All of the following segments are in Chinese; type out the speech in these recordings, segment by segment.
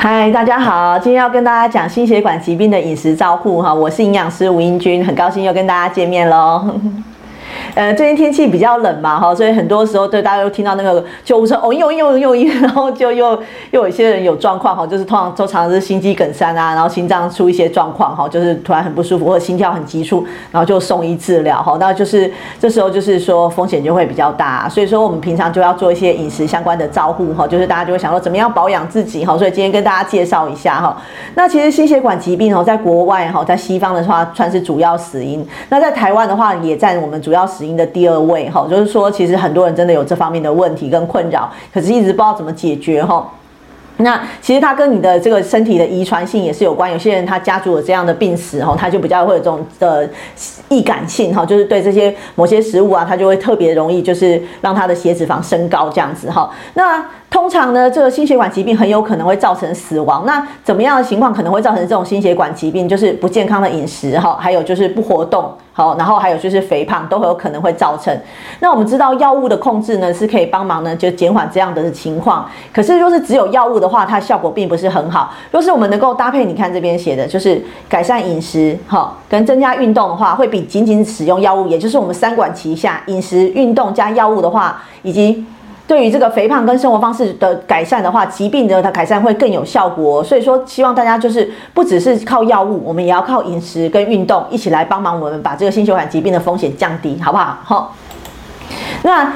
嗨，大家好，今天要跟大家讲心血管疾病的饮食照护哈，我是营养师吴英君，很高兴又跟大家见面喽。呃，最近天气比较冷嘛，哈，所以很多时候对大家都听到那个救护车哦哟哟哟哟，然后就又又有一些人有状况哈，就是通常都常常是心肌梗塞啊，然后心脏出一些状况哈，就是突然很不舒服或者心跳很急促，然后就送医治疗哈，那就是这时候就是说风险就会比较大，所以说我们平常就要做一些饮食相关的照护哈，就是大家就会想说怎么样保养自己哈，所以今天跟大家介绍一下哈。那其实心血管疾病哦，在国外哈，在西方的话算是主要死因，那在台湾的话也占我们主要死因的第二位哈，就是说其实很多人真的有这方面的问题跟困扰，可是一直不知道怎么解决哈。那其实它跟你的这个身体的遗传性也是有关，有些人他家族有这样的病史哈，他就比较会有这种的易感性哈，就是对这些某些食物啊，他就会特别容易就是让他的血脂肪升高这样子哈。那通常呢，这个心血管疾病很有可能会造成死亡。那怎么样的情况可能会造成这种心血管疾病？就是不健康的饮食哈，还有就是不活动好，然后还有就是肥胖都会有可能会造成。那我们知道药物的控制呢是可以帮忙呢，就减缓这样的情况。可是若是只有药物的话，它效果并不是很好。若是我们能够搭配，你看这边写的就是改善饮食哈，跟增加运动的话，会比仅仅使用药物，也就是我们三管齐下，饮食、运动加药物的话，以及。对于这个肥胖跟生活方式的改善的话，疾病的它改善会更有效果。所以说，希望大家就是不只是靠药物，我们也要靠饮食跟运动一起来帮忙我们把这个心血管疾病的风险降低，好不好？好，那。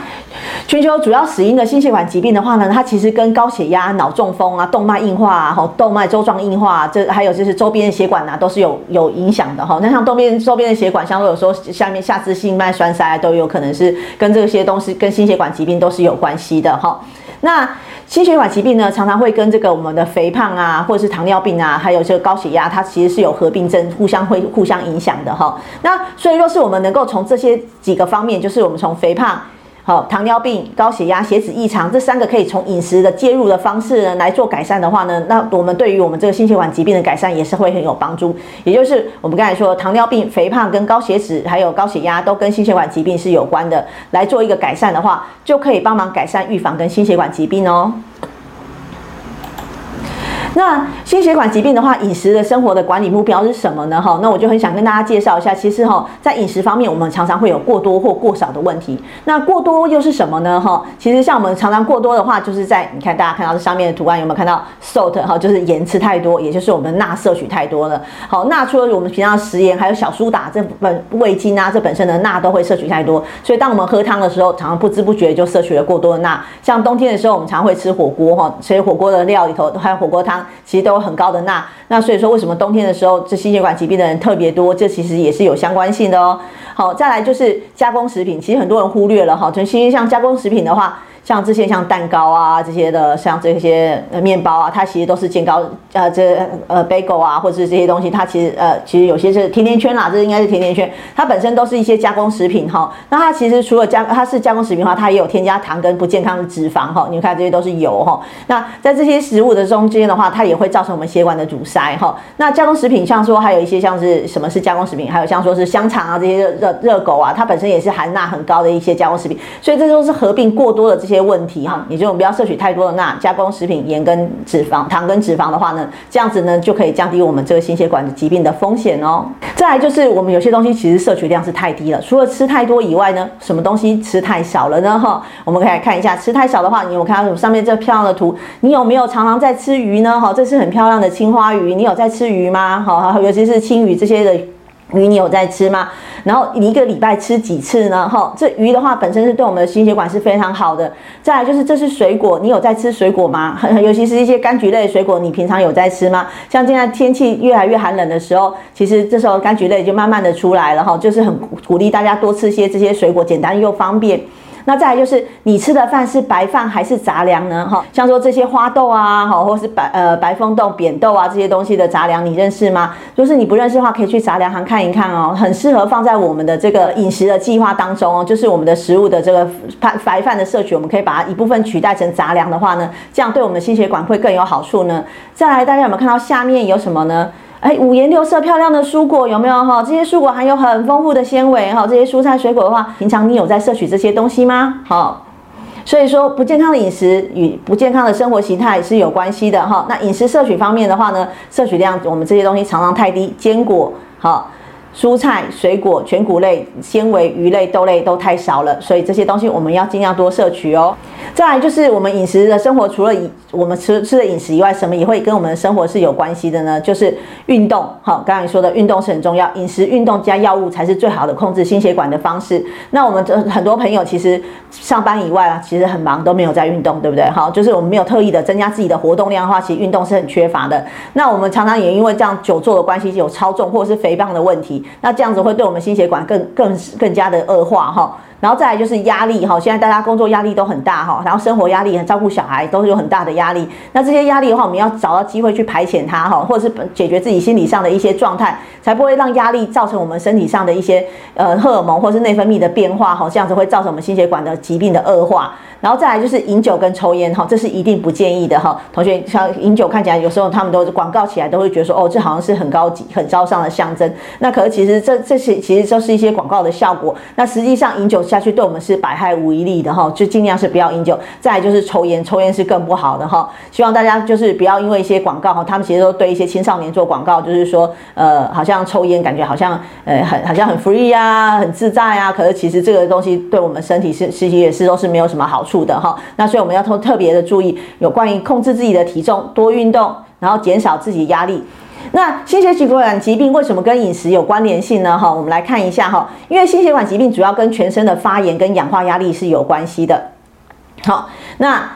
全球主要死因的心血管疾病的话呢，它其实跟高血压、脑中风啊、动脉硬化啊、哈动脉粥状硬化，这还有就是周边的血管呐，都是有有影响的哈。那像周边周边的血管，像有时候下面下肢静脉栓塞都有可能是跟这些东西跟心血管疾病都是有关系的哈。那心血管疾病呢，常常会跟这个我们的肥胖啊，或者是糖尿病啊，还有这个高血压，它其实是有合并症，互相会互相影响的哈。那所以若是我们能够从这些几个方面，就是我们从肥胖。好，糖尿病、高血压、血脂异常这三个可以从饮食的介入的方式呢来做改善的话呢，那我们对于我们这个心血管疾病的改善也是会很有帮助。也就是我们刚才说，糖尿病、肥胖跟高血脂还有高血压都跟心血管疾病是有关的，来做一个改善的话，就可以帮忙改善预防跟心血管疾病哦。那心血管疾病的话，饮食的生活的管理目标是什么呢？哈，那我就很想跟大家介绍一下。其实哈，在饮食方面，我们常常会有过多或过少的问题。那过多又是什么呢？哈，其实像我们常常过多的话，就是在你看大家看到这上面的图案有没有看到 salt 哈，就是盐吃太多，也就是我们钠摄取太多了。好，钠除了我们平常食盐，还有小苏打这本味精啊，这本身的钠都会摄取太多。所以当我们喝汤的时候，常常不知不觉就摄取了过多的钠。像冬天的时候，我们常会吃火锅哈，所以火锅的料里头还有火锅汤。其实都有很高的钠，那所以说为什么冬天的时候这心血管疾病的人特别多？这其实也是有相关性的哦。好，再来就是加工食品，其实很多人忽略了哈。就其实像加工食品的话。像这些像蛋糕啊这些的，像这些呃面包啊，它其实都是健高呃这呃 bagel 啊，或者是这些东西，它其实呃其实有些是甜甜圈啦，这应该是甜甜圈，它本身都是一些加工食品哈。那它其实除了加它是加工食品的话，它也有添加糖跟不健康的脂肪哈。你看这些都是油哈。那在这些食物的中间的话，它也会造成我们血管的阻塞哈。那加工食品像说还有一些像是什么是加工食品，还有像说是香肠啊这些热热热狗啊，它本身也是含钠很高的一些加工食品，所以这都是合并过多的这些。些问题哈，也就我们不要摄取太多的钠，加工食品盐跟脂肪、糖跟脂肪的话呢，这样子呢就可以降低我们这个心血管的疾病的风险哦。再来就是我们有些东西其实摄取量是太低了，除了吃太多以外呢，什么东西吃太少了呢？哈，我们可以来看一下，吃太少的话，你有看到上面这漂亮的图，你有没有常常在吃鱼呢？哈，这是很漂亮的青花鱼，你有在吃鱼吗？哈，尤其是青鱼这些的。鱼你有在吃吗？然后你一个礼拜吃几次呢？哈，这鱼的话本身是对我们的心血管是非常好的。再来就是这是水果，你有在吃水果吗？尤其是一些柑橘类水果，你平常有在吃吗？像现在天气越来越寒冷的时候，其实这时候柑橘类就慢慢的出来了哈，就是很鼓励大家多吃些这些水果，简单又方便。那再来就是你吃的饭是白饭还是杂粮呢？哈，像说这些花豆啊，哈，或是白呃白凤豆、扁豆啊这些东西的杂粮，你认识吗？就是你不认识的话，可以去杂粮行看一看哦，很适合放在我们的这个饮食的计划当中哦。就是我们的食物的这个白白饭的摄取，我们可以把它一部分取代成杂粮的话呢，这样对我们的心血管会更有好处呢。再来，大家有没有看到下面有什么呢？哎，五颜六色漂亮的蔬果有没有哈？这些蔬果含有很丰富的纤维哈。这些蔬菜水果的话，平常你有在摄取这些东西吗？好，所以说，不健康的饮食与不健康的生活形态是有关系的哈。那饮食摄取方面的话呢，摄取量我们这些东西常常太低，坚果好。蔬菜、水果、全谷类、纤维、鱼类、豆类都太少了，所以这些东西我们要尽量多摄取哦。再来就是我们饮食的生活，除了以我们吃吃的饮食以外，什么也会跟我们的生活是有关系的呢？就是运动。好，刚才说的运动是很重要，饮食、运动加药物才是最好的控制心血管的方式。那我们这很多朋友其实上班以外啊，其实很忙，都没有在运动，对不对？好，就是我们没有特意的增加自己的活动量的话，其实运动是很缺乏的。那我们常常也因为这样久坐的关系，有超重或者是肥胖的问题。那这样子会对我们心血管更更更加的恶化哈，然后再来就是压力哈，现在大家工作压力都很大哈，然后生活压力、照顾小孩都是有很大的压力。那这些压力的话，我们要找到机会去排遣它哈，或者是解决自己心理上的一些状态，才不会让压力造成我们身体上的一些呃荷尔蒙或是内分泌的变化哈，这样子会造成我们心血管的疾病的恶化。然后再来就是饮酒跟抽烟哈，这是一定不建议的哈。同学像饮酒看起来有时候他们都广告起来都会觉得说哦，这好像是很高级、很招商的象征。那可是其实这这些其实都是一些广告的效果。那实际上饮酒下去对我们是百害无一利的哈，就尽量是不要饮酒。再就是抽烟，抽烟是更不好的哈。希望大家就是不要因为一些广告哈，他们其实都对一些青少年做广告，就是说呃，好像抽烟感觉好像呃很好像很 free 啊，很自在啊。可是其实这个东西对我们身体是实际也是都是没有什么好。处的哈，那所以我们要特特别的注意有关于控制自己的体重，多运动，然后减少自己压力。那心血管疾病为什么跟饮食有关联性呢？哈，我们来看一下哈，因为心血管疾病主要跟全身的发炎跟氧化压力是有关系的。好，那。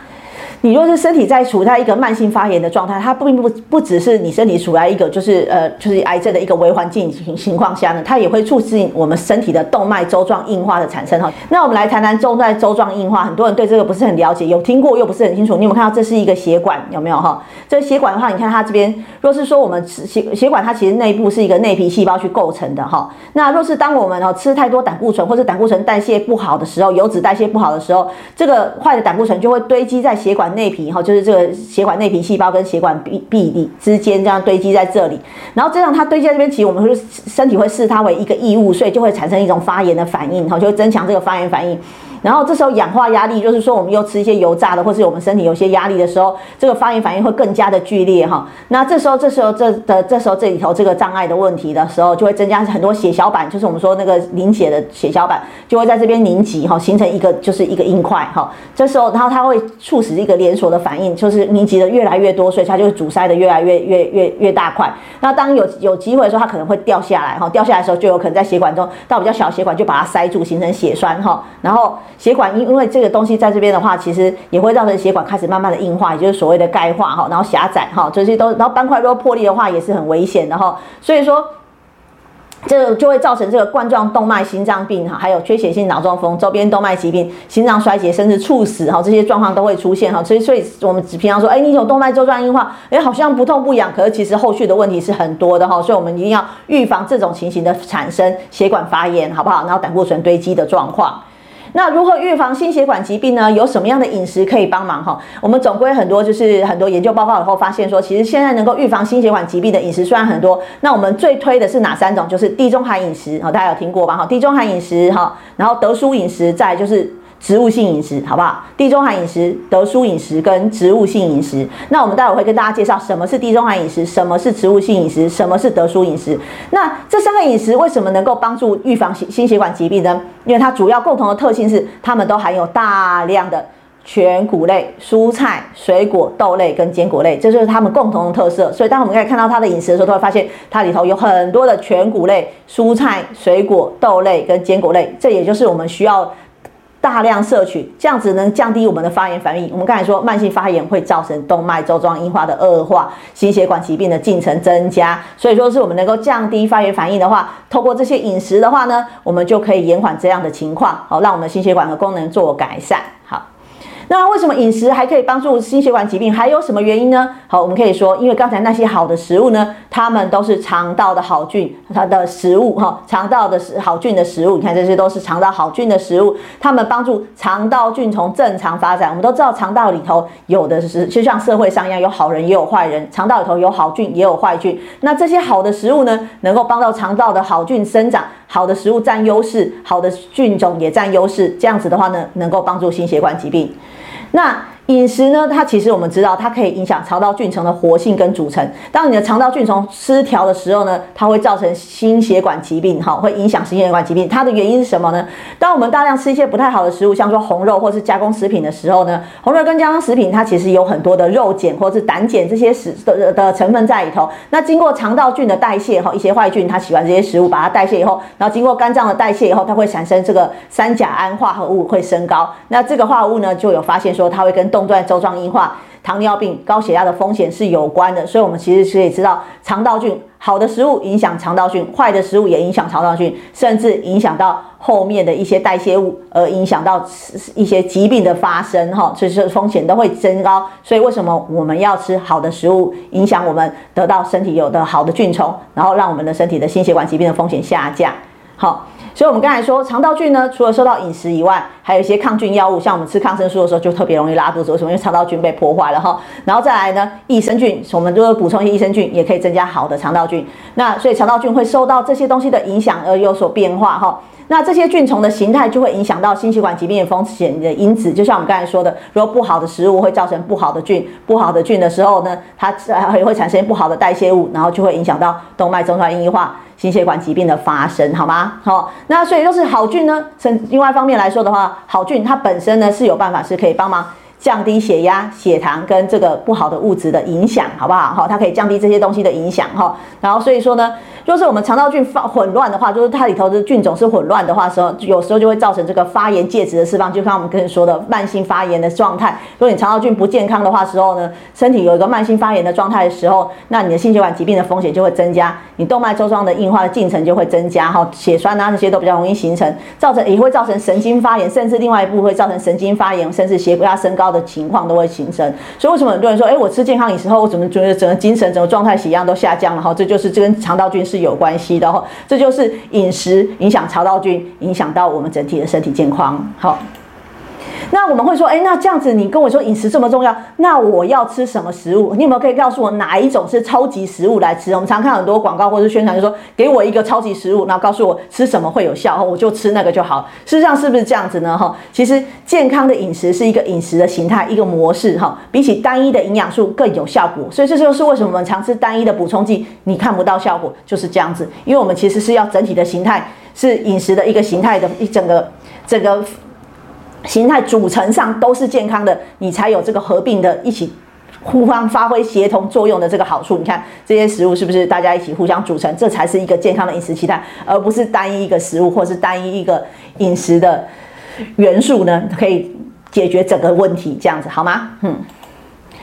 你若是身体在处在一个慢性发炎的状态，它并不不只是你身体处在一个就是呃就是癌症的一个微环境情情况下呢，它也会促进我们身体的动脉粥状硬化的产生哈。那我们来谈谈动脉粥状硬化，很多人对这个不是很了解，有听过又不是很清楚。你有没有看到这是一个血管有没有哈？这血管的话，你看它这边，若是说我们血血管它其实内部是一个内皮细胞去构成的哈。那若是当我们哦吃太多胆固醇或者胆固醇代谢不好的时候，油脂代谢不好的时候，这个坏的胆固醇就会堆积在血管。内皮哈，就是这个血管内皮细胞跟血管壁壁里之间这样堆积在这里，然后这样它堆积在这边，其实我们说身体会视它为一个异物，所以就会产生一种发炎的反应，哈，就会增强这个发炎反应。然后这时候氧化压力，就是说我们又吃一些油炸的，或是我们身体有些压力的时候，这个发炎反应会更加的剧烈哈。那这时候，这时候这的这时候这里头这个障碍的问题的时候，就会增加很多血小板，就是我们说那个凝血的血小板就会在这边凝集哈，形成一个就是一个硬块哈。这时候，然后它会促使一个连锁的反应，就是凝集的越来越多，所以它就阻塞的越来越越越越大块。那当有有机会的时候，它可能会掉下来哈，掉下来的时候就有可能在血管中到比较小血管就把它塞住，形成血栓哈，然后。血管因因为这个东西在这边的话，其实也会造成血管开始慢慢的硬化，也就是所谓的钙化哈，然后狭窄哈，这些都然后斑块如果破裂的话也是很危险的哈，所以说这个就会造成这个冠状动脉心脏病哈，还有缺血性脑中风、周边动脉疾病、心脏衰竭，甚至猝死哈，这些状况都会出现哈。所以所以我们只平常说，哎，你有动脉粥状硬化，哎，好像不痛不痒，可是其实后续的问题是很多的哈，所以我们一定要预防这种情形的产生，血管发炎好不好？然后胆固醇堆积的状况。那如何预防心血管疾病呢？有什么样的饮食可以帮忙哈？我们总归很多，就是很多研究报告以后发现说，其实现在能够预防心血管疾病的饮食虽然很多，那我们最推的是哪三种？就是地中海饮食，哈，大家有听过吧？哈，地中海饮食，哈，然后德叔饮食，再就是。植物性饮食，好不好？地中海饮食、德叔饮食跟植物性饮食。那我们待会会跟大家介绍什么是地中海饮食，什么是植物性饮食，什么是德叔饮食。那这三个饮食为什么能够帮助预防心心血管疾病呢？因为它主要共同的特性是，它们都含有大量的全谷类、蔬菜、水果、豆类跟坚果类，这就是它们共同的特色。所以当我们可以看到它的饮食的时候，都会发现它里头有很多的全谷类、蔬菜、水果、豆类跟坚果类。这也就是我们需要。大量摄取，这样子能降低我们的发炎反应。我们刚才说，慢性发炎会造成动脉周状硬化的恶化，心血管疾病的进程增加。所以说，是我们能够降低发炎反应的话，透过这些饮食的话呢，我们就可以延缓这样的情况，好，让我们心血管的功能做改善。好，那为什么饮食还可以帮助心血管疾病？还有什么原因呢？好，我们可以说，因为刚才那些好的食物呢，它们都是肠道的好菌，它的食物哈，肠道的好菌的食物。你看，这些都是肠道好菌的食物，它们帮助肠道菌丛正常发展。我们都知道，肠道里头有的是，就像社会上一样，有好人也有坏人，肠道里头有好菌也有坏菌。那这些好的食物呢，能够帮到肠道的好菌生长，好的食物占优势，好的菌种也占优势。这样子的话呢，能够帮助心血管疾病。那饮食呢？它其实我们知道，它可以影响肠道菌层的活性跟组成。当你的肠道菌丛失调的时候呢，它会造成心血管疾病，哈，会影响心血管疾病。它的原因是什么呢？当我们大量吃一些不太好的食物，像说红肉或是加工食品的时候呢，红肉跟加工食品它其实有很多的肉碱或是胆碱这些食的的成分在里头。那经过肠道菌的代谢，哈，一些坏菌它喜欢这些食物，把它代谢以后，然后经过肝脏的代谢以后，它会产生这个三甲胺化合物会升高。那这个化合物呢，就有发现说它会跟动段粥状硬化、糖尿病、高血压的风险是有关的，所以我们其实可以知道，肠道菌好的食物影响肠道菌，坏的食物也影响肠道菌，甚至影响到后面的一些代谢物，而影响到一些疾病的发生，哈，所以说风险都会增高。所以为什么我们要吃好的食物，影响我们得到身体有的好的菌虫，然后让我们的身体的心血管疾病的风险下降，好。所以，我们刚才说肠道菌呢，除了受到饮食以外，还有一些抗菌药物，像我们吃抗生素的时候，就特别容易拉肚子，为什么？因为肠道菌被破坏了哈。然后再来呢，益生菌，我们就是补充一些益生菌，也可以增加好的肠道菌。那所以肠道菌会受到这些东西的影响而有所变化哈。那这些菌虫的形态就会影响到心血管疾病的风险的因子。就像我们刚才说的，如果不好的食物会造成不好的菌，不好的菌的时候呢，它还会产生不好的代谢物，然后就会影响到动脉粥状硬化。心血管疾病的发生，好吗？好，那所以就是好菌呢。从另外一方面来说的话，好菌它本身呢是有办法是可以帮忙降低血压、血糖跟这个不好的物质的影响，好不好？好，它可以降低这些东西的影响，哈。然后所以说呢。就是我们肠道菌发混乱的话，就是它里头的菌种是混乱的话时候，有时候就会造成这个发炎介质的释放，就像我们跟你说的慢性发炎的状态。如果你肠道菌不健康的话时候呢，身体有一个慢性发炎的状态的时候，那你的心血管疾病的风险就会增加，你动脉粥状的硬化的进程就会增加，哈，血栓啊这些都比较容易形成，造成也会造成神经发炎，甚至另外一步会造成神经发炎，甚至血压升高的情况都会形成。所以为什么很多人说，哎，我吃健康饮食后，我怎么觉得整个精神、整个状态、血压都下降了？哈，这就是这跟肠道菌。是有关系的哈，这就是饮食影响肠道菌，影响到我们整体的身体健康。好，那我们会说，哎，那这样子你跟我说饮食这么重要，那我要吃什么食物？你有没有可以告诉我哪一种是超级食物来吃？我们常看很多广告或者宣传，就说给我一个超级食物，然后告诉我吃什么会有效，我就吃那个就好。事实上是不是这样子呢？哈，其实健康的饮食是一个饮食的形态，一个模式哈，比起单一的营养素更有效果。所以这就是为什么我们常吃单一的补充剂，你看不到效果，就是这样子。因为我们其实是要整体的形态，是饮食的一个形态的一整个整个。形态组成上都是健康的，你才有这个合并的一起互相发挥协同作用的这个好处。你看这些食物是不是大家一起互相组成，这才是一个健康的饮食形态，而不是单一一个食物或是单一一个饮食的元素呢？可以解决整个问题，这样子好吗？嗯，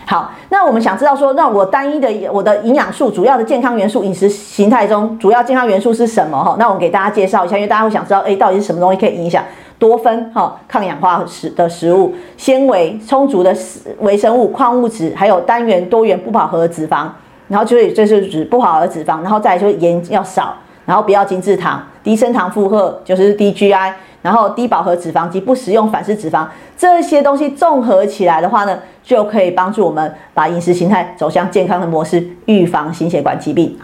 好。那我们想知道说，那我单一的我的营养素主要的健康元素饮食形态中主要健康元素是什么？哈，那我们给大家介绍一下，因为大家会想知道，哎，到底是什么东西可以影响？多酚哈，抗氧化食的食物，纤维充足的微生物、矿物质，还有单元、多元不饱和脂肪，然后就是这是指不饱和脂肪，然后再就是盐要少，然后不要精制糖，低升糖负荷就是低 GI，然后低饱和脂肪及不食用反式脂肪，这些东西综合起来的话呢，就可以帮助我们把饮食形态走向健康的模式，预防心血管疾病。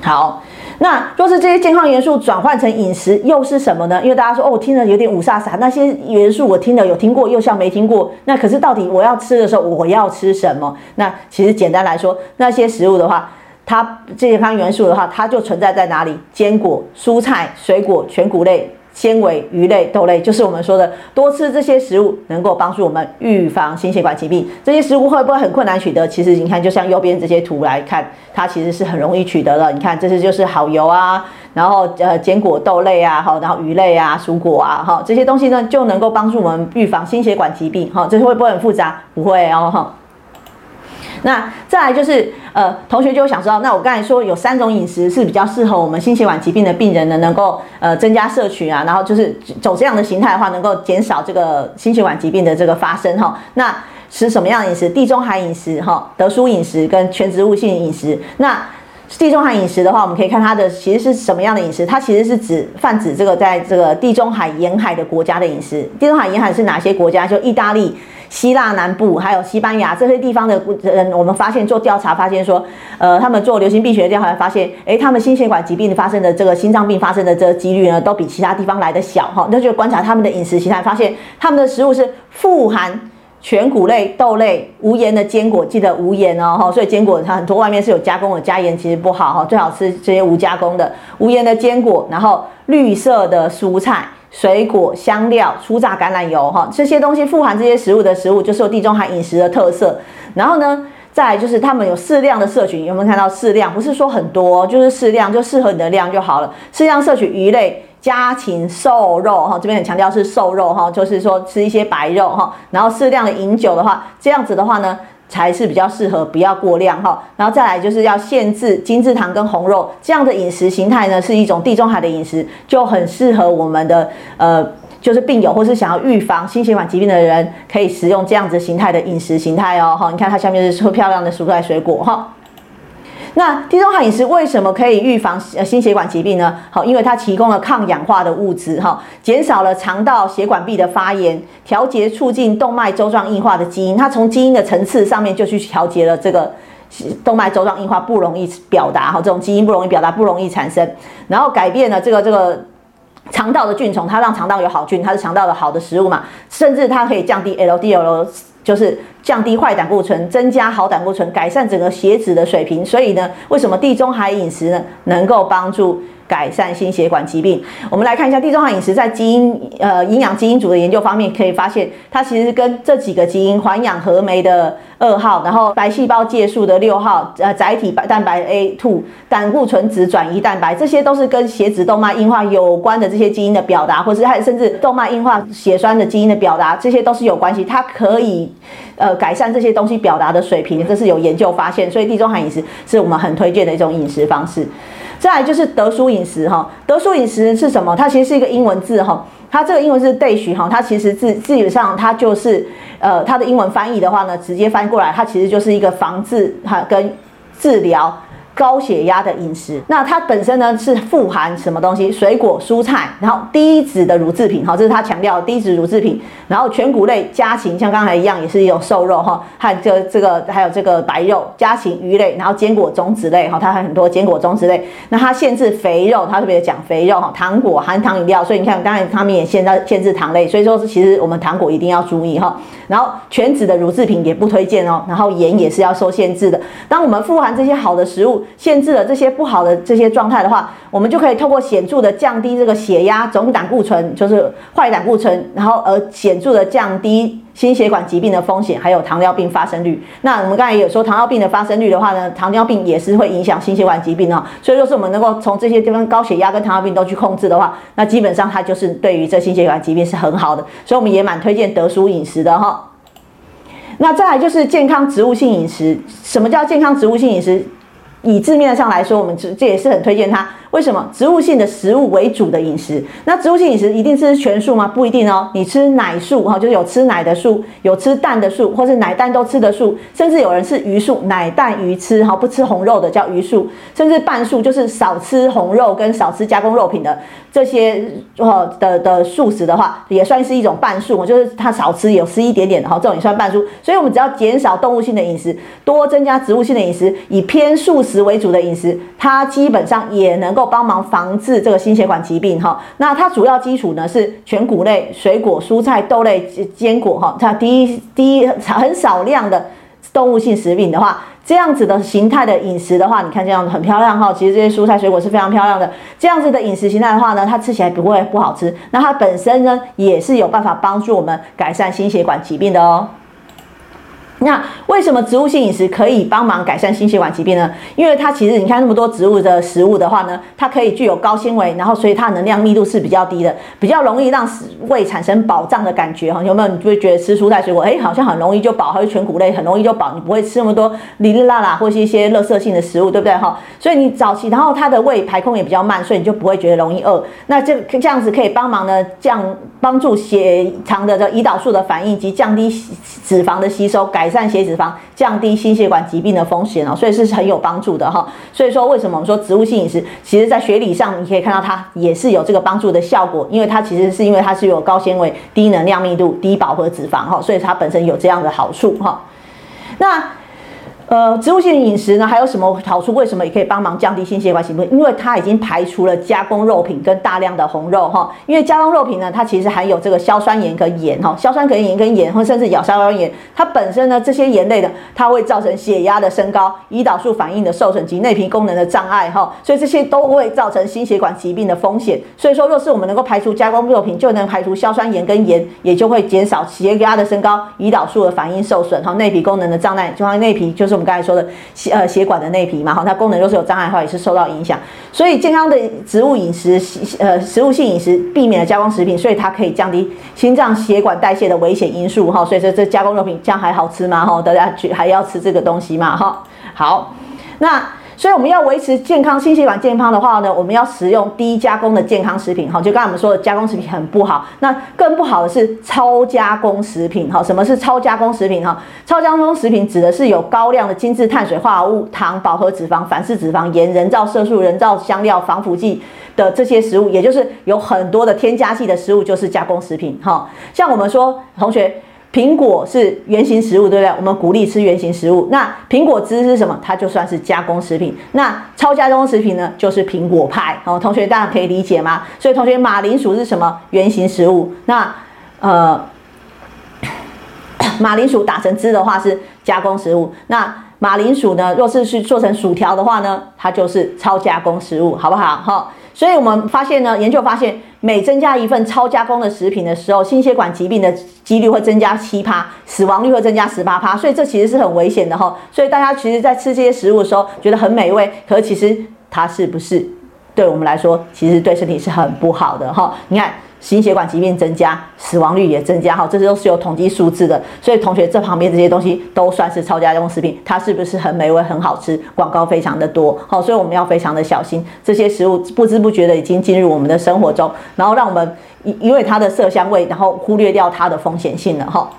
好。那若是这些健康元素转换成饮食，又是什么呢？因为大家说哦，听了有点五煞煞，那些元素我听了有听过，又像没听过。那可是到底我要吃的时候，我要吃什么？那其实简单来说，那些食物的话，它健康元素的话，它就存在在哪里？坚果、蔬菜、水果、全谷类。纤维、鱼类、豆类，就是我们说的多吃这些食物，能够帮助我们预防心血管疾病。这些食物会不会很困难取得？其实你看，就像右边这些图来看，它其实是很容易取得的。你看，这些就是好油啊，然后呃坚果、豆类啊，哈，然后鱼类啊、蔬果啊，哈，这些东西呢就能够帮助我们预防心血管疾病。哈，这些会不会很复杂？不会哦，哈。那再来就是呃，同学就想知道，那我刚才说有三种饮食是比较适合我们心血管疾病的病人呢，能够呃增加摄取啊，然后就是走这样的形态的话，能够减少这个心血管疾病的这个发生哈。那吃什么样的饮食？地中海饮食哈，德蔬饮食跟全植物性饮食。那地中海饮食的话，我们可以看它的其实是什么样的饮食？它其实是指泛指这个在这个地中海沿海的国家的饮食。地中海沿海是哪些国家？就意大利、希腊南部，还有西班牙这些地方的人，我们发现做调查发现说，呃，他们做流行病学调查发现，诶，他们心血管疾病发生的这个心脏病发生的这个几率呢，都比其他地方来的小哈。那就观察他们的饮食形态，发现他们的食物是富含。全谷类、豆类、无盐的坚果，记得无盐哦哈。所以坚果它很多外面是有加工的，加盐其实不好哈，最好吃这些无加工的、无盐的坚果。然后绿色的蔬菜、水果、香料、初榨橄榄油哈，这些东西富含这些食物的食物，就是有地中海饮食的特色。然后呢，再就是他们有适量的摄取，有没有看到适量？不是说很多，就是适量，就适合你的量就好了。适量摄取鱼类。家禽瘦肉哈，这边很强调是瘦肉哈，就是说吃一些白肉哈，然后适量的饮酒的话，这样子的话呢，才是比较适合，不要过量哈。然后再来就是要限制精制糖跟红肉，这样的饮食形态呢，是一种地中海的饮食，就很适合我们的呃，就是病友或是想要预防心血管疾病的人，可以食用这样子形态的饮食形态哦哈。你看它下面是说漂亮的蔬菜水果哈。那地中海饮食为什么可以预防呃心血管疾病呢？好，因为它提供了抗氧化的物质，哈，减少了肠道血管壁的发炎，调节促进动脉粥状硬化的基因。它从基因的层次上面就去调节了这个动脉粥状硬化不容易表达，哈，这种基因不容易表达，不容易产生，然后改变了这个这个肠道的菌虫，它让肠道有好菌，它是肠道的好的食物嘛，甚至它可以降低 LDL。就是降低坏胆固醇，增加好胆固醇，改善整个血脂的水平。所以呢，为什么地中海饮食呢能够帮助？改善心血管疾病，我们来看一下地中海饮食在基因呃营养基因组的研究方面，可以发现它其实跟这几个基因环氧合酶的二号，然后白细胞介素的六号，呃载体白蛋白 A two，胆固醇脂转移蛋白，这些都是跟血脂动脉硬化有关的这些基因的表达，或是还甚至动脉硬化血栓的基因的表达，这些都是有关系，它可以呃改善这些东西表达的水平，这是有研究发现，所以地中海饮食是我们很推荐的一种饮食方式。再来就是德蔬饮食哈，德蔬饮食是什么？它其实是一个英文字哈，它这个英文是 dish 哈，它其实字基本上它就是呃它的英文翻译的话呢，直接翻过来，它其实就是一个防治哈跟治疗。高血压的饮食，那它本身呢是富含什么东西？水果、蔬菜，然后低脂的乳制品，好，这是它强调低脂乳制品，然后全谷类、家禽，像刚才一样也是一种瘦肉哈，和这这个还有这个白肉、家禽、鱼类，然后坚果、种子类哈，它还很多坚果、种子类。那它限制肥肉，它特别讲肥肉哈，糖果、含糖饮料，所以你看刚才他们也限在限制糖类，所以说是其实我们糖果一定要注意哈。然后全脂的乳制品也不推荐哦，然后盐也是要受限制的。当我们富含这些好的食物。限制了这些不好的这些状态的话，我们就可以透过显著的降低这个血压、总胆固醇，就是坏胆固醇，然后而显著的降低心血管疾病的风险，还有糖尿病发生率。那我们刚才有说糖尿病的发生率的话呢，糖尿病也是会影响心血管疾病哦。所以说是我们能够从这些地方高血压跟糖尿病都去控制的话，那基本上它就是对于这心血管疾病是很好的。所以我们也蛮推荐德蔬饮食的哈。那再来就是健康植物性饮食，什么叫健康植物性饮食？以字面上来说，我们这这也是很推荐它。为什么植物性的食物为主的饮食？那植物性饮食一定是全素吗？不一定哦。你吃奶素哈，就是有吃奶的素，有吃蛋的素，或是奶蛋都吃的素，甚至有人是鱼素，奶蛋鱼吃哈，不吃红肉的叫鱼素，甚至半素就是少吃红肉跟少吃加工肉品的这些哦的的素食的话，也算是一种半素，就是它少吃有吃一点点的哈，这种也算半素。所以我们只要减少动物性的饮食，多增加植物性的饮食，以偏素食为主的饮食，它基本上也能够。帮忙防治这个心血管疾病哈，那它主要基础呢是全谷类、水果、蔬菜、豆类、坚果哈，它第一第一很少量的动物性食品的话，这样子的形态的饮食的话，你看这样很漂亮哈，其实这些蔬菜水果是非常漂亮的。这样子的饮食形态的话呢，它吃起来不会不好吃，那它本身呢也是有办法帮助我们改善心血管疾病的哦。那为什么植物性饮食可以帮忙改善心血管疾病呢？因为它其实你看那么多植物的食物的话呢，它可以具有高纤维，然后所以它能量密度是比较低的，比较容易让胃产生饱胀的感觉哈。有没有？你就会觉得吃蔬菜水果，哎，好像很容易就饱，还有全谷类很容易就饱，你不会吃那么多哩哩啦啦或是一些垃圾性的食物，对不对哈？所以你早期，然后它的胃排空也比较慢，所以你就不会觉得容易饿。那这这样子可以帮忙呢，降帮助血糖的这胰岛素的反应及降低脂肪的吸收，改改善血脂肪。降低心血管疾病的风险哦，所以是很有帮助的哈。所以说，为什么我们说植物性饮食，其实在学理上你可以看到它也是有这个帮助的效果，因为它其实是因为它是有高纤维、低能量密度、低饱和脂肪哈，所以它本身有这样的好处哈。那。呃，植物性饮食呢，还有什么好处？为什么也可以帮忙降低心血管疾病？因为它已经排除了加工肉品跟大量的红肉哈。因为加工肉品呢，它其实含有这个硝酸盐跟盐哈，硝酸跟盐跟盐，或甚至亚硝酸盐，它本身呢，这些盐类的，它会造成血压的升高、胰岛素反应的受损及内皮功能的障碍哈。所以这些都会造成心血管疾病的风险。所以说，若是我们能够排除加工肉品，就能排除硝酸盐跟盐，也就会减少血压的升高、胰岛素的反应受损哈，内皮功能的障碍，就像内皮就是我们刚才说的。血呃血管的内皮嘛，哈，它功能若是有障碍的话，也是受到影响。所以健康的植物饮食，呃，食物性饮食，避免了加工食品，所以它可以降低心脏血管代谢的危险因素，哈。所以说这加工肉品这样还好吃吗？哈，大家去还要吃这个东西吗？哈，好，那。所以我们要维持健康、心血管健康的话呢，我们要食用低加工的健康食品。哈，就刚才我们说的加工食品很不好，那更不好的是超加工食品。哈，什么是超加工食品？哈，超加工食品指的是有高量的精致碳水化合物、糖、饱和脂肪、反式脂肪、盐、人造色素、人造香料、防腐剂的这些食物，也就是有很多的添加剂的食物，就是加工食品。哈，像我们说，同学。苹果是原型食物，对不对？我们鼓励吃原型食物。那苹果汁是什么？它就算是加工食品。那超加工食品呢？就是苹果派。哦，同学大家可以理解吗？所以同学，马铃薯是什么？原型食物。那呃，马铃薯打成汁的话是加工食物。那马铃薯呢？若是去做成薯条的话呢，它就是超加工食物，好不好？哈。所以我们发现呢，研究发现，每增加一份超加工的食品的时候，心血管疾病的几率会增加七趴，死亡率会增加十八趴。所以这其实是很危险的哈。所以大家其实，在吃这些食物的时候，觉得很美味，可其实它是不是对我们来说，其实对身体是很不好的哈？你看。心血管疾病增加，死亡率也增加，哈，这些都是有统计数字的。所以同学，这旁边这些东西都算是超加工食品，它是不是很美味、很好吃？广告非常的多，好，所以我们要非常的小心，这些食物不知不觉的已经进入我们的生活中，然后让我们因因为它的色香味，然后忽略掉它的风险性了，哈。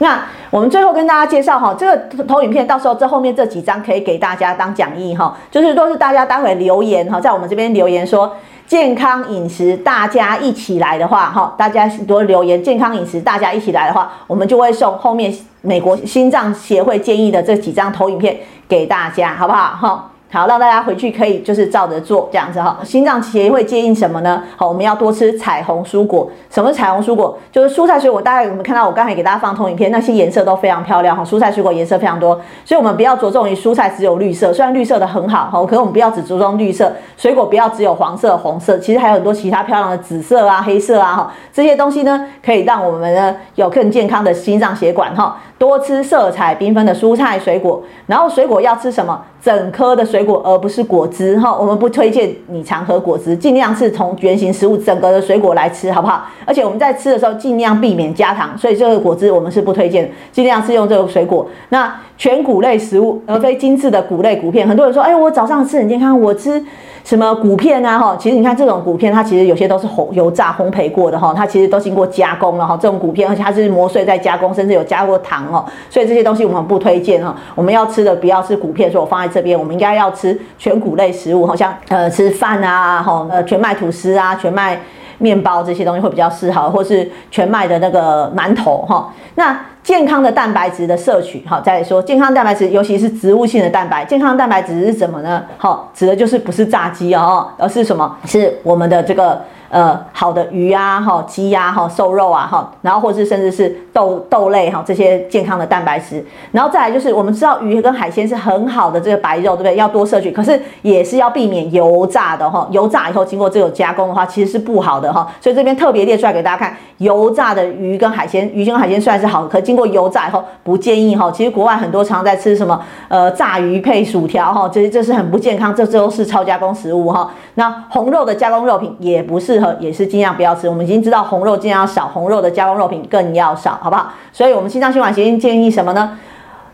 那我们最后跟大家介绍哈，这个投影片到时候这后面这几张可以给大家当讲义哈，就是都是大家待会留言哈，在我们这边留言说。健康饮食，大家一起来的话，哈，大家多留言。健康饮食，大家一起来的话，我们就会送后面美国心脏协会建议的这几张投影片给大家，好不好？哈。好，让大家回去可以就是照着做这样子哈。心脏协会建议什么呢？好，我们要多吃彩虹蔬果。什么是彩虹蔬果？就是蔬菜水果。大家有没有看到我刚才给大家放通影片？那些颜色都非常漂亮哈。蔬菜水果颜色非常多，所以我们不要着重于蔬菜只有绿色。虽然绿色的很好哈，可是我们不要只着重绿色。水果不要只有黄色、红色，其实还有很多其他漂亮的紫色啊、黑色啊哈。这些东西呢，可以让我们呢有更健康的心脏血管哈。多吃色彩缤纷的蔬菜水果，然后水果要吃什么？整颗的水水果，而不是果汁哈。我们不推荐你常喝果汁，尽量是从原型食物整个的水果来吃，好不好？而且我们在吃的时候尽量避免加糖，所以这个果汁我们是不推荐，尽量是用这个水果。那全谷类食物，而非精致的谷类谷片。很多人说，哎，我早上吃很健康，我吃。什么谷片啊？哈，其实你看这种谷片，它其实有些都是烘油炸烘焙过的哈，它其实都经过加工了哈。这种谷片，而且它是磨碎再加工，甚至有加过糖哦。所以这些东西我们不推荐哈。我们要吃的不要是谷片，所以我放在这边。我们应该要吃全谷类食物，好像呃吃饭啊，哈，呃全麦吐司啊，全麦。面包这些东西会比较适合，或是全麦的那个馒头哈。那健康的蛋白质的摄取，好，再来说健康蛋白质，尤其是植物性的蛋白。健康蛋白质是什么呢？好，指的就是不是炸鸡哦，而是什么？是我们的这个。呃，好的鱼啊，哈，鸡呀，哈，瘦肉啊，哈，然后或是甚至是豆豆类哈，这些健康的蛋白质，然后再来就是我们知道鱼跟海鲜是很好的这个白肉，对不对？要多摄取，可是也是要避免油炸的哈，油炸以后经过这种加工的话，其实是不好的哈，所以这边特别列出来给大家看，油炸的鱼跟海鲜，鱼跟海鲜虽然是好，可经过油炸以后不建议哈。其实国外很多常在吃什么呃炸鱼配薯条哈，这这是很不健康，这都是超加工食物哈。那红肉的加工肉品也不适合，也是尽量不要吃。我们已经知道红肉尽量少，红肉的加工肉品更要少，好不好？所以我们心脏血管协议建议什么呢？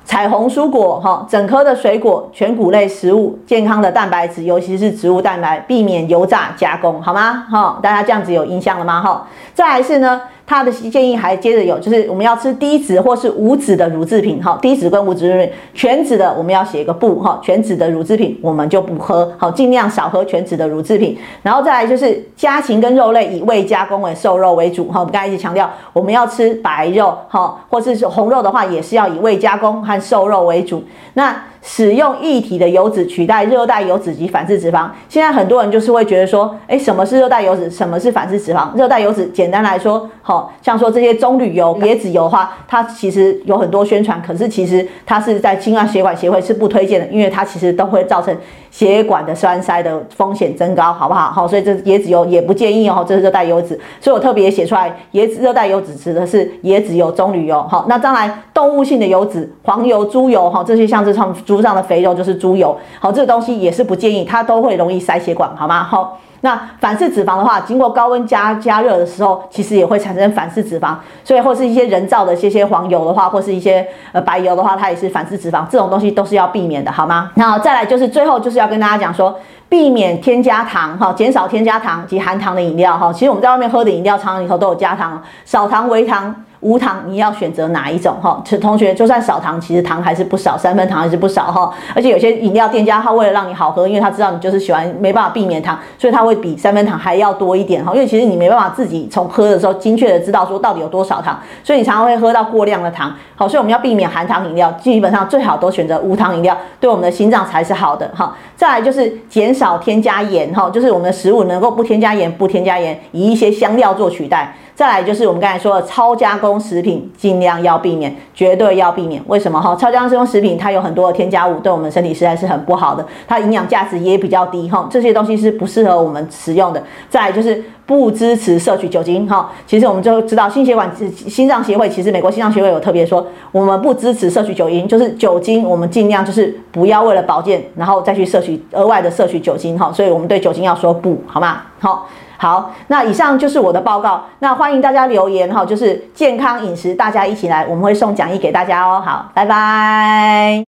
彩虹蔬果，哈，整颗的水果，全谷类食物，健康的蛋白质，尤其是植物蛋白，避免油炸加工，好吗？哈，大家这样子有印象了吗？哈，再来是呢。他的建议还接着有，就是我们要吃低脂或是无脂的乳制品，哈，低脂跟无脂乳品，全脂的我们要写一个不，哈，全脂的乳制品我们就不喝，好，尽量少喝全脂的乳制品。然后再来就是家禽跟肉类以未加工为瘦肉为主，哈，我们刚才一直强调我们要吃白肉，哈，或是红肉的话也是要以未加工和瘦肉为主。那使用液体的油脂取代热带油脂及反式脂肪。现在很多人就是会觉得说，哎，什么是热带油脂？什么是反式脂肪？热带油脂简单来说，好，像说这些棕榈油、椰子油的话，它其实有很多宣传，可是其实它是在心脏血管协会是不推荐的，因为它其实都会造成血管的栓塞的风险增高，好不好？好，所以这椰子油也不建议哦，这是热带油脂。所以我特别写出来，椰子热带油脂指的是椰子油、棕榈油。好，那当然动物性的油脂，黄油、猪油，哈，这些像这种。猪上的肥肉就是猪油，好，这个东西也是不建议，它都会容易塞血管，好吗？好，那反式脂肪的话，经过高温加加热的时候，其实也会产生反式脂肪，所以或是一些人造的这些黄油的话，或是一些呃白油的话，它也是反式脂肪，这种东西都是要避免的，好吗？那再来就是最后就是要跟大家讲说，避免添加糖，哈，减少添加糖及含糖的饮料，哈，其实我们在外面喝的饮料，常常里头都有加糖，少糖、微糖。无糖，你要选择哪一种哈？其实同学就算少糖，其实糖还是不少，三分糖还是不少哈。而且有些饮料店家，他为了让你好喝，因为他知道你就是喜欢，没办法避免糖，所以他会比三分糖还要多一点哈。因为其实你没办法自己从喝的时候精确的知道说到底有多少糖，所以你常常会喝到过量的糖。好，所以我们要避免含糖饮料，基本上最好都选择无糖饮料，对我们的心脏才是好的哈。再来就是减少添加盐哈，就是我们的食物能够不添加盐，不添加盐，以一些香料做取代。再来就是我们刚才说的超加工食品，尽量要避免，绝对要避免。为什么哈？超加工食品它有很多的添加物，对我们身体实在是很不好的，它营养价值也比较低哈。这些东西是不适合我们食用的。再来就是不支持摄取酒精哈。其实我们就知道心血管心脏协会，其实美国心脏协会有特别说，我们不支持摄取酒精，就是酒精我们尽量就是不要为了保健，然后再去摄取额外的摄取酒精哈。所以我们对酒精要说不好吗？好。好，那以上就是我的报告。那欢迎大家留言哈，就是健康饮食，大家一起来，我们会送讲义给大家哦。好，拜拜。